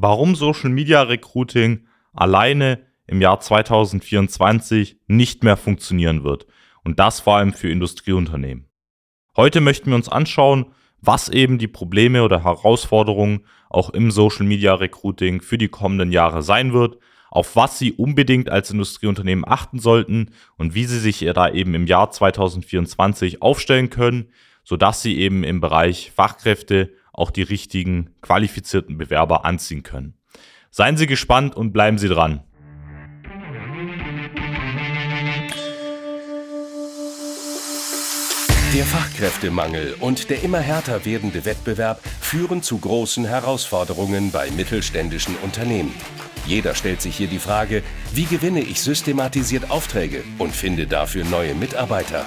warum Social Media Recruiting alleine im Jahr 2024 nicht mehr funktionieren wird. Und das vor allem für Industrieunternehmen. Heute möchten wir uns anschauen, was eben die Probleme oder Herausforderungen auch im Social Media Recruiting für die kommenden Jahre sein wird, auf was Sie unbedingt als Industrieunternehmen achten sollten und wie Sie sich da eben im Jahr 2024 aufstellen können, sodass Sie eben im Bereich Fachkräfte auch die richtigen qualifizierten Bewerber anziehen können. Seien Sie gespannt und bleiben Sie dran. Der Fachkräftemangel und der immer härter werdende Wettbewerb führen zu großen Herausforderungen bei mittelständischen Unternehmen. Jeder stellt sich hier die Frage, wie gewinne ich systematisiert Aufträge und finde dafür neue Mitarbeiter?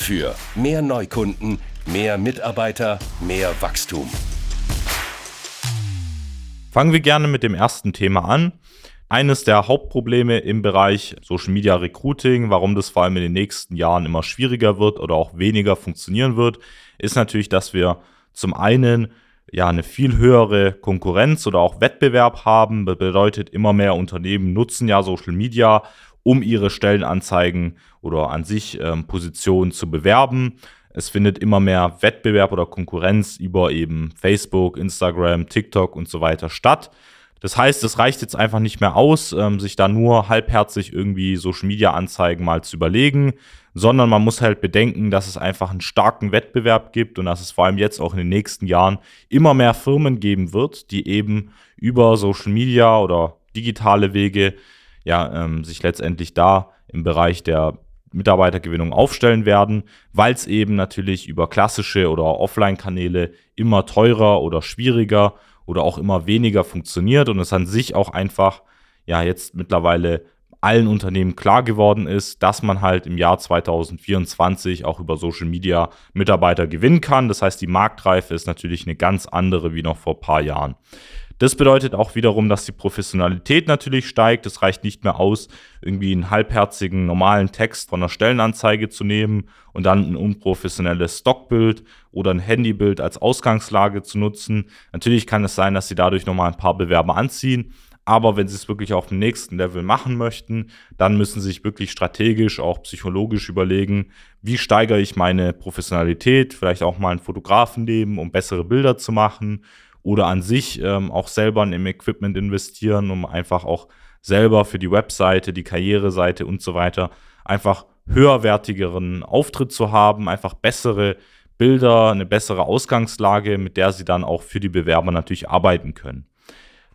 Für mehr Neukunden, mehr Mitarbeiter, mehr Wachstum. Fangen wir gerne mit dem ersten Thema an. Eines der Hauptprobleme im Bereich Social Media Recruiting, warum das vor allem in den nächsten Jahren immer schwieriger wird oder auch weniger funktionieren wird, ist natürlich, dass wir zum einen ja eine viel höhere Konkurrenz oder auch Wettbewerb haben. Das bedeutet, immer mehr Unternehmen nutzen ja Social Media, um ihre Stellenanzeigen oder an sich ähm, Positionen zu bewerben. Es findet immer mehr Wettbewerb oder Konkurrenz über eben Facebook, Instagram, TikTok und so weiter statt. Das heißt, es reicht jetzt einfach nicht mehr aus, ähm, sich da nur halbherzig irgendwie Social Media Anzeigen mal zu überlegen, sondern man muss halt bedenken, dass es einfach einen starken Wettbewerb gibt und dass es vor allem jetzt auch in den nächsten Jahren immer mehr Firmen geben wird, die eben über Social Media oder digitale Wege ja ähm, sich letztendlich da im Bereich der Mitarbeitergewinnung aufstellen werden, weil es eben natürlich über klassische oder Offline-Kanäle immer teurer oder schwieriger oder auch immer weniger funktioniert und es an sich auch einfach ja jetzt mittlerweile allen Unternehmen klar geworden ist, dass man halt im Jahr 2024 auch über Social Media Mitarbeiter gewinnen kann. Das heißt, die Marktreife ist natürlich eine ganz andere wie noch vor ein paar Jahren. Das bedeutet auch wiederum, dass die Professionalität natürlich steigt. Es reicht nicht mehr aus, irgendwie einen halbherzigen normalen Text von einer Stellenanzeige zu nehmen und dann ein unprofessionelles Stockbild oder ein Handybild als Ausgangslage zu nutzen. Natürlich kann es sein, dass sie dadurch nochmal ein paar Bewerber anziehen. Aber wenn sie es wirklich auf dem nächsten Level machen möchten, dann müssen sie sich wirklich strategisch, auch psychologisch überlegen, wie steigere ich meine Professionalität, vielleicht auch mal einen Fotografen nehmen, um bessere Bilder zu machen oder an sich ähm, auch selber in Equipment investieren, um einfach auch selber für die Webseite, die Karriereseite und so weiter einfach höherwertigeren Auftritt zu haben, einfach bessere Bilder, eine bessere Ausgangslage, mit der sie dann auch für die Bewerber natürlich arbeiten können.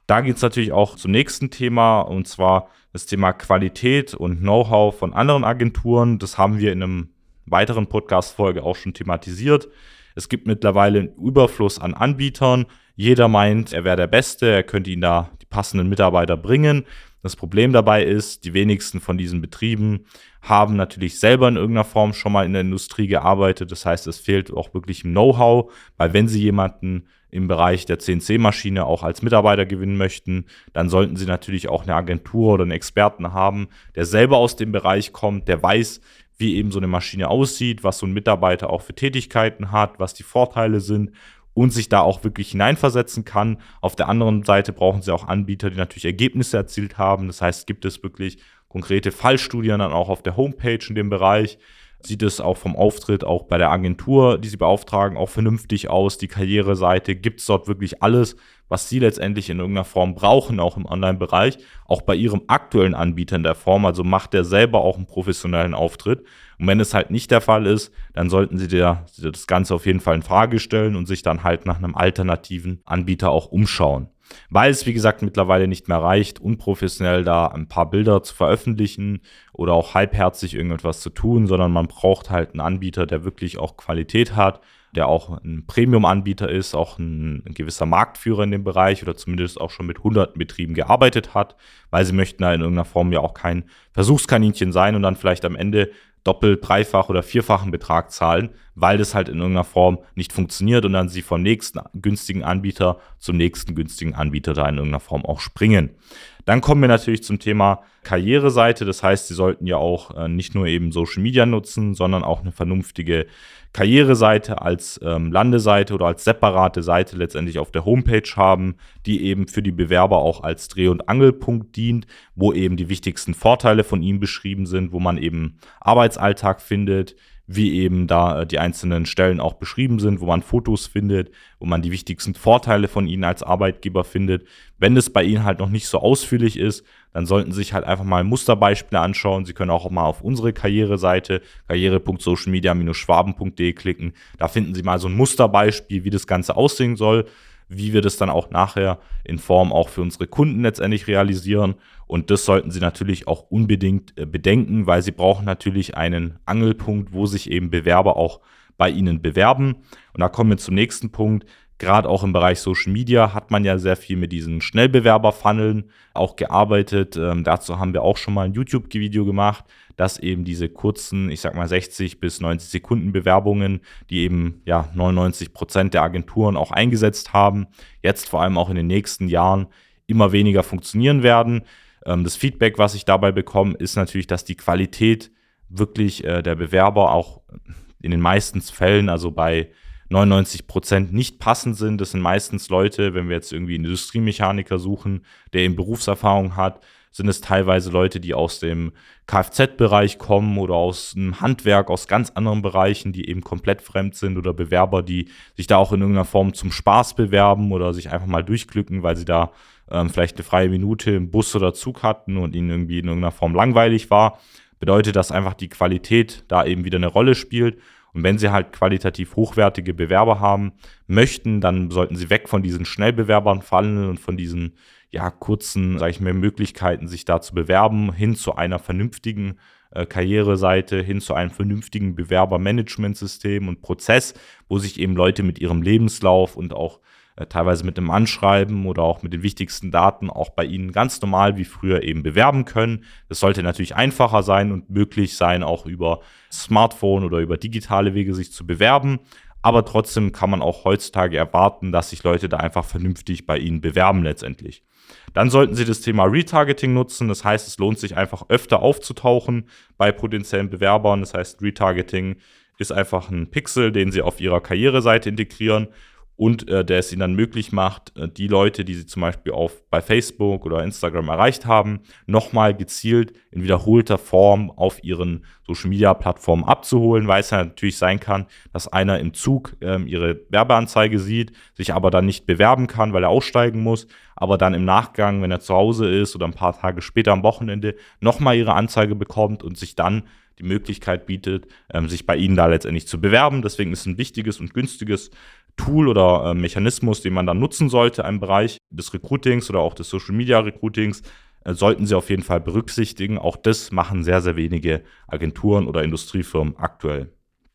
Da geht es natürlich auch zum nächsten Thema und zwar das Thema Qualität und Know-how von anderen Agenturen. Das haben wir in einem weiteren Podcast-Folge auch schon thematisiert. Es gibt mittlerweile einen Überfluss an Anbietern. Jeder meint, er wäre der Beste, er könnte ihnen da die passenden Mitarbeiter bringen. Das Problem dabei ist, die wenigsten von diesen Betrieben haben natürlich selber in irgendeiner Form schon mal in der Industrie gearbeitet. Das heißt, es fehlt auch wirklich Know-how, weil wenn Sie jemanden im Bereich der CNC-Maschine auch als Mitarbeiter gewinnen möchten, dann sollten Sie natürlich auch eine Agentur oder einen Experten haben, der selber aus dem Bereich kommt, der weiß, wie eben so eine Maschine aussieht, was so ein Mitarbeiter auch für Tätigkeiten hat, was die Vorteile sind und sich da auch wirklich hineinversetzen kann. Auf der anderen Seite brauchen sie auch Anbieter, die natürlich Ergebnisse erzielt haben. Das heißt, gibt es wirklich konkrete Fallstudien dann auch auf der Homepage in dem Bereich. Sieht es auch vom Auftritt auch bei der Agentur, die sie beauftragen, auch vernünftig aus. Die Karriereseite gibt es dort wirklich alles, was sie letztendlich in irgendeiner Form brauchen, auch im Online-Bereich, auch bei ihrem aktuellen Anbieter in der Form. Also macht der selber auch einen professionellen Auftritt. Und wenn es halt nicht der Fall ist, dann sollten sie dir das Ganze auf jeden Fall in Frage stellen und sich dann halt nach einem alternativen Anbieter auch umschauen. Weil es, wie gesagt, mittlerweile nicht mehr reicht, unprofessionell da ein paar Bilder zu veröffentlichen oder auch halbherzig irgendetwas zu tun, sondern man braucht halt einen Anbieter, der wirklich auch Qualität hat, der auch ein Premium-Anbieter ist, auch ein, ein, gewisser Marktführer in dem Bereich oder zumindest auch schon mit hunderten Betrieben gearbeitet hat, weil sie möchten da in irgendeiner Form ja auch kein Versuchskaninchen sein und dann vielleicht am Ende doppelt, dreifach oder vierfachen Betrag zahlen, weil das halt in irgendeiner Form nicht funktioniert und dann sie vom nächsten günstigen Anbieter zum nächsten günstigen Anbieter da in irgendeiner Form auch springen. Dann kommen wir natürlich zum Thema Karriereseite. Das heißt, Sie sollten ja auch äh, nicht nur eben Social Media nutzen, sondern auch eine vernünftige Karriereseite als ähm, Landeseite oder als separate Seite letztendlich auf der Homepage haben, die eben für die Bewerber auch als Dreh- und Angelpunkt dient, wo eben die wichtigsten Vorteile von ihm beschrieben sind, wo man eben Arbeitsalltag findet, wie eben da äh, die einzelnen Stellen auch beschrieben sind, wo man Fotos findet, wo man die wichtigsten Vorteile von ihnen als Arbeitgeber findet. Wenn es bei ihnen halt noch nicht so ausführlich ist, dann sollten Sie sich halt einfach mal Musterbeispiele anschauen. Sie können auch mal auf unsere Karriereseite karriere.socialmedia-schwaben.de klicken. Da finden Sie mal so ein Musterbeispiel, wie das Ganze aussehen soll wie wir das dann auch nachher in Form auch für unsere Kunden letztendlich realisieren. Und das sollten Sie natürlich auch unbedingt äh, bedenken, weil Sie brauchen natürlich einen Angelpunkt, wo sich eben Bewerber auch bei Ihnen bewerben. Und da kommen wir zum nächsten Punkt. Gerade auch im Bereich Social Media hat man ja sehr viel mit diesen Schnellbewerber-Funneln auch gearbeitet. Ähm, dazu haben wir auch schon mal ein YouTube-Video gemacht dass eben diese kurzen, ich sag mal 60 bis 90 Sekunden Bewerbungen, die eben ja 99 Prozent der Agenturen auch eingesetzt haben, jetzt vor allem auch in den nächsten Jahren immer weniger funktionieren werden. Ähm, das Feedback, was ich dabei bekomme, ist natürlich, dass die Qualität wirklich äh, der Bewerber auch in den meisten Fällen, also bei 99 Prozent nicht passend sind. Das sind meistens Leute, wenn wir jetzt irgendwie einen Industriemechaniker suchen, der eben Berufserfahrung hat, sind es teilweise Leute, die aus dem Kfz-Bereich kommen oder aus dem Handwerk, aus ganz anderen Bereichen, die eben komplett fremd sind oder Bewerber, die sich da auch in irgendeiner Form zum Spaß bewerben oder sich einfach mal durchglücken, weil sie da ähm, vielleicht eine freie Minute im Bus oder Zug hatten und ihnen irgendwie in irgendeiner Form langweilig war. Bedeutet, dass einfach die Qualität da eben wieder eine Rolle spielt. Und wenn Sie halt qualitativ hochwertige Bewerber haben möchten, dann sollten Sie weg von diesen Schnellbewerbern fallen und von diesen ja, kurzen, sage ich mal, Möglichkeiten, sich da zu bewerben, hin zu einer vernünftigen äh, Karriereseite, hin zu einem vernünftigen Bewerbermanagementsystem und Prozess, wo sich eben Leute mit ihrem Lebenslauf und auch teilweise mit dem Anschreiben oder auch mit den wichtigsten Daten auch bei Ihnen ganz normal wie früher eben bewerben können. Das sollte natürlich einfacher sein und möglich sein, auch über Smartphone oder über digitale Wege sich zu bewerben. Aber trotzdem kann man auch heutzutage erwarten, dass sich Leute da einfach vernünftig bei Ihnen bewerben letztendlich. Dann sollten Sie das Thema Retargeting nutzen. Das heißt, es lohnt sich einfach öfter aufzutauchen bei potenziellen Bewerbern. Das heißt, Retargeting ist einfach ein Pixel, den Sie auf Ihrer Karriereseite integrieren und äh, der es ihnen dann möglich macht, äh, die Leute, die sie zum Beispiel auf, bei Facebook oder Instagram erreicht haben, nochmal gezielt in wiederholter Form auf ihren Social Media Plattformen abzuholen, weil es ja natürlich sein kann, dass einer im Zug ähm, ihre Werbeanzeige sieht, sich aber dann nicht bewerben kann, weil er aussteigen muss, aber dann im Nachgang, wenn er zu Hause ist oder ein paar Tage später am Wochenende, nochmal ihre Anzeige bekommt und sich dann die Möglichkeit bietet, ähm, sich bei Ihnen da letztendlich zu bewerben. Deswegen ist ein wichtiges und günstiges Tool oder äh, Mechanismus, den man dann nutzen sollte im Bereich des Recruitings oder auch des Social Media Recruitings, äh, sollten Sie auf jeden Fall berücksichtigen. Auch das machen sehr, sehr wenige Agenturen oder Industriefirmen aktuell.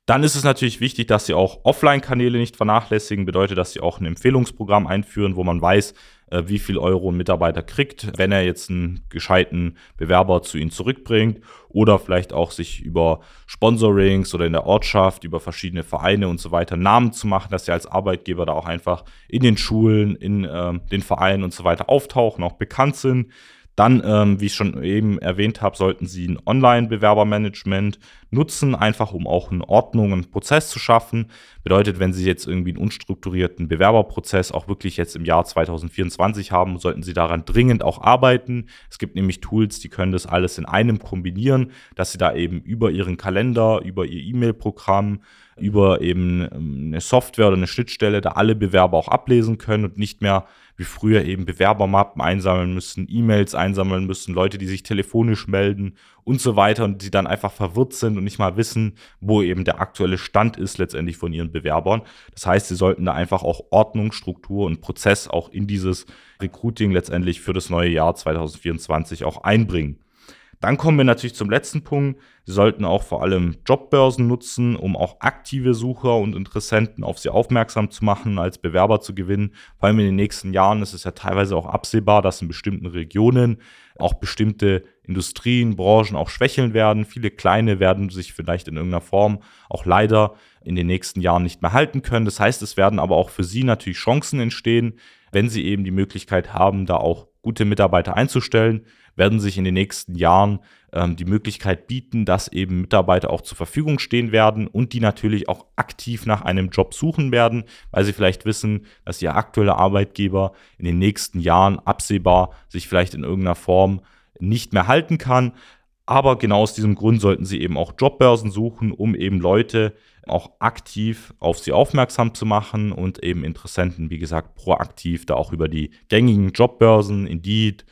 Dann ist es natürlich wichtig, dass Sie auch Offline-Kanäle nicht vernachlässigen. Bedeutet, dass Sie auch ein Empfehlungsprogramm einführen, wo man weiß, wie viel Euro ein Mitarbeiter kriegt, wenn er jetzt einen gescheiten Bewerber zu Ihnen zurückbringt oder vielleicht auch sich über Sponsorings oder in der Ortschaft, über verschiedene Vereine und so weiter Namen zu machen, dass Sie als Arbeitgeber da auch einfach in den Schulen, in äh, den Vereinen und so weiter auftauchen, auch bekannt sind Dann, ähm, wie ich schon eben erwähnt habe, sollten Sie ein Online-Bewerbermanagement nutzen, einfach um auch eine Ordnung, einen Prozess zu schaffen. Bedeutet, wenn Sie jetzt irgendwie einen unstrukturierten Bewerberprozess auch wirklich jetzt im Jahr 2024 haben, sollten Sie daran dringend auch arbeiten. Es gibt nämlich Tools, die können das alles in einem kombinieren, dass Sie da eben über Ihren Kalender, über Ihr E-Mail-Programm, über eben ähm, eine Software oder eine Schnittstelle da alle Bewerber auch ablesen können und nicht mehr wie früher eben Bewerbermappen einsammeln müssen, E-Mails einsammeln müssen, Leute, die sich telefonisch melden und so weiter und die dann einfach verwirrt sind und nicht mal wissen, wo eben der aktuelle Stand ist letztendlich von ihren Bewerbern. Das heißt, sie sollten da einfach auch Ordnung, Struktur und Prozess auch in dieses Recruiting letztendlich für das neue Jahr 2024 auch einbringen. Dann kommen wir natürlich zum letzten Punkt. Sie sollten auch vor allem Jobbörsen nutzen, um auch aktive Sucher und Interessenten auf sie aufmerksam zu machen, als Bewerber zu gewinnen. Vor allem in den nächsten Jahren ist es ja teilweise auch absehbar, dass in bestimmten Regionen auch bestimmte Industrien, Branchen auch schwächeln werden. Viele kleine werden sich vielleicht in irgendeiner Form auch leider in den nächsten Jahren nicht mehr halten können. Das heißt, es werden aber auch für sie natürlich Chancen entstehen, wenn sie eben die Möglichkeit haben, da auch gute Mitarbeiter einzustellen werden sich in den nächsten Jahren ähm, die Möglichkeit bieten, dass eben Mitarbeiter auch zur Verfügung stehen werden und die natürlich auch aktiv nach einem Job suchen werden, weil sie vielleicht wissen, dass ihr aktueller Arbeitgeber in den nächsten Jahren absehbar sich vielleicht in irgendeiner Form nicht mehr halten kann. Aber genau aus diesem Grund sollten Sie eben auch Jobbörsen suchen, um eben Leute auch aktiv auf sie aufmerksam zu machen und eben Interessenten, wie gesagt, proaktiv da auch über die gängigen Jobbörsen, Indeed,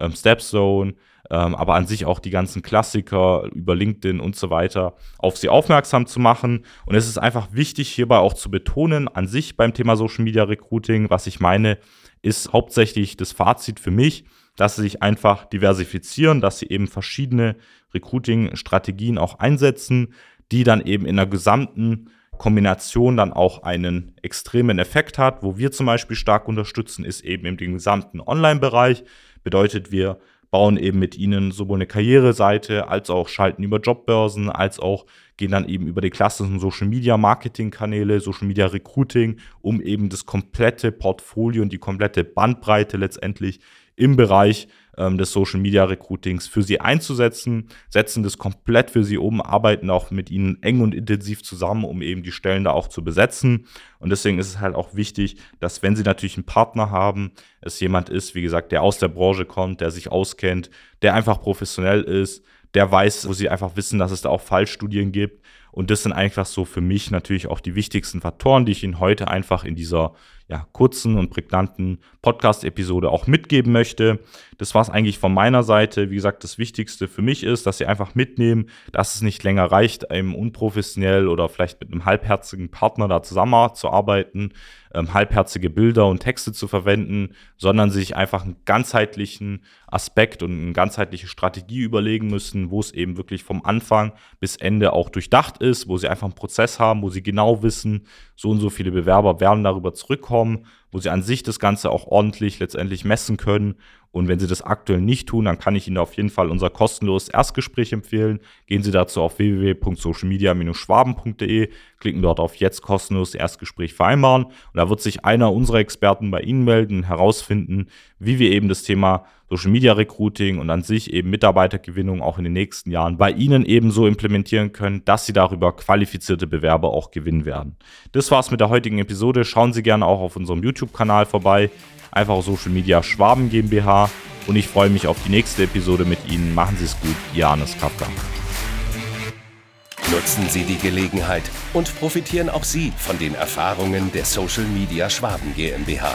ähm, Stepzone, ähm, aber an sich auch die ganzen Klassiker über LinkedIn und so weiter auf sie aufmerksam zu machen. Und es ist einfach wichtig, hierbei auch zu betonen, an sich beim Thema Social Media Recruiting, was ich meine, ist hauptsächlich das Fazit für mich, dass sie sich einfach diversifizieren, dass sie eben verschiedene Recruiting-Strategien auch einsetzen, die dann eben in der gesamten Kombination dann auch einen extremen Effekt hat. Wo wir zum Beispiel stark unterstützen, ist eben im gesamten Online-Bereich. Bedeutet, wir bauen eben mit ihnen sowohl eine Karriereseite als auch schalten über Jobbörsen, als auch gehen dann eben über die klassischen Social Media Marketing Kanäle, Social Media Recruiting, um eben das komplette Portfolio und die komplette Bandbreite letztendlich im Bereich ähm, des Social Media Recruitings für sie einzusetzen, setzen das komplett für sie um, arbeiten auch mit ihnen eng und intensiv zusammen, um eben die Stellen da auch zu besetzen. Und deswegen ist es halt auch wichtig, dass wenn sie natürlich einen Partner haben, es jemand ist, wie gesagt, der aus der Branche kommt, der sich auskennt, der einfach professionell ist, der weiß, wo sie einfach wissen, dass es da auch Fallstudien gibt. Und das sind einfach so für mich natürlich auch die wichtigsten Faktoren, die ich Ihnen heute einfach in dieser ja, kurzen und prägnanten Podcast-Episode auch mitgeben möchte. Das war es eigentlich von meiner Seite. Wie gesagt, das Wichtigste für mich ist, dass Sie einfach mitnehmen, dass es nicht länger reicht, einem unprofessionell oder vielleicht mit einem halbherzigen Partner da zusammenzuarbeiten, ähm, halbherzige Bilder und Texte zu verwenden, sondern sich einfach einen ganzheitlichen Aspekt und eine ganzheitliche Strategie überlegen müssen, wo es eben wirklich vom Anfang bis Ende auch durchdacht ist, wo Sie einfach einen Prozess haben, wo Sie genau wissen, so und so viele Bewerber werden darüber zurückkommen, wo sie an sich das Ganze auch ordentlich letztendlich messen können. Und wenn Sie das aktuell nicht tun, dann kann ich Ihnen auf jeden Fall unser kostenloses Erstgespräch empfehlen. Gehen Sie dazu auf www.socialmedia-schwaben.de, klicken dort auf jetzt kostenloses Erstgespräch vereinbaren. Und da wird sich einer unserer Experten bei Ihnen melden herausfinden, wie wir eben das Thema Social Media Recruiting und an sich eben Mitarbeitergewinnung auch in den nächsten Jahren bei Ihnen ebenso implementieren können, dass Sie darüber qualifizierte Bewerber auch gewinnen werden. Das war's mit der heutigen Episode. Schauen Sie gerne auch auf unserem YouTube-Kanal vorbei. Einfach Social Media Schwaben GmbH. Und ich freue mich auf die nächste Episode mit Ihnen. Machen Sie es gut, Janis Kafka. Nutzen Sie die Gelegenheit und profitieren auch Sie von den Erfahrungen der Social Media Schwaben GmbH.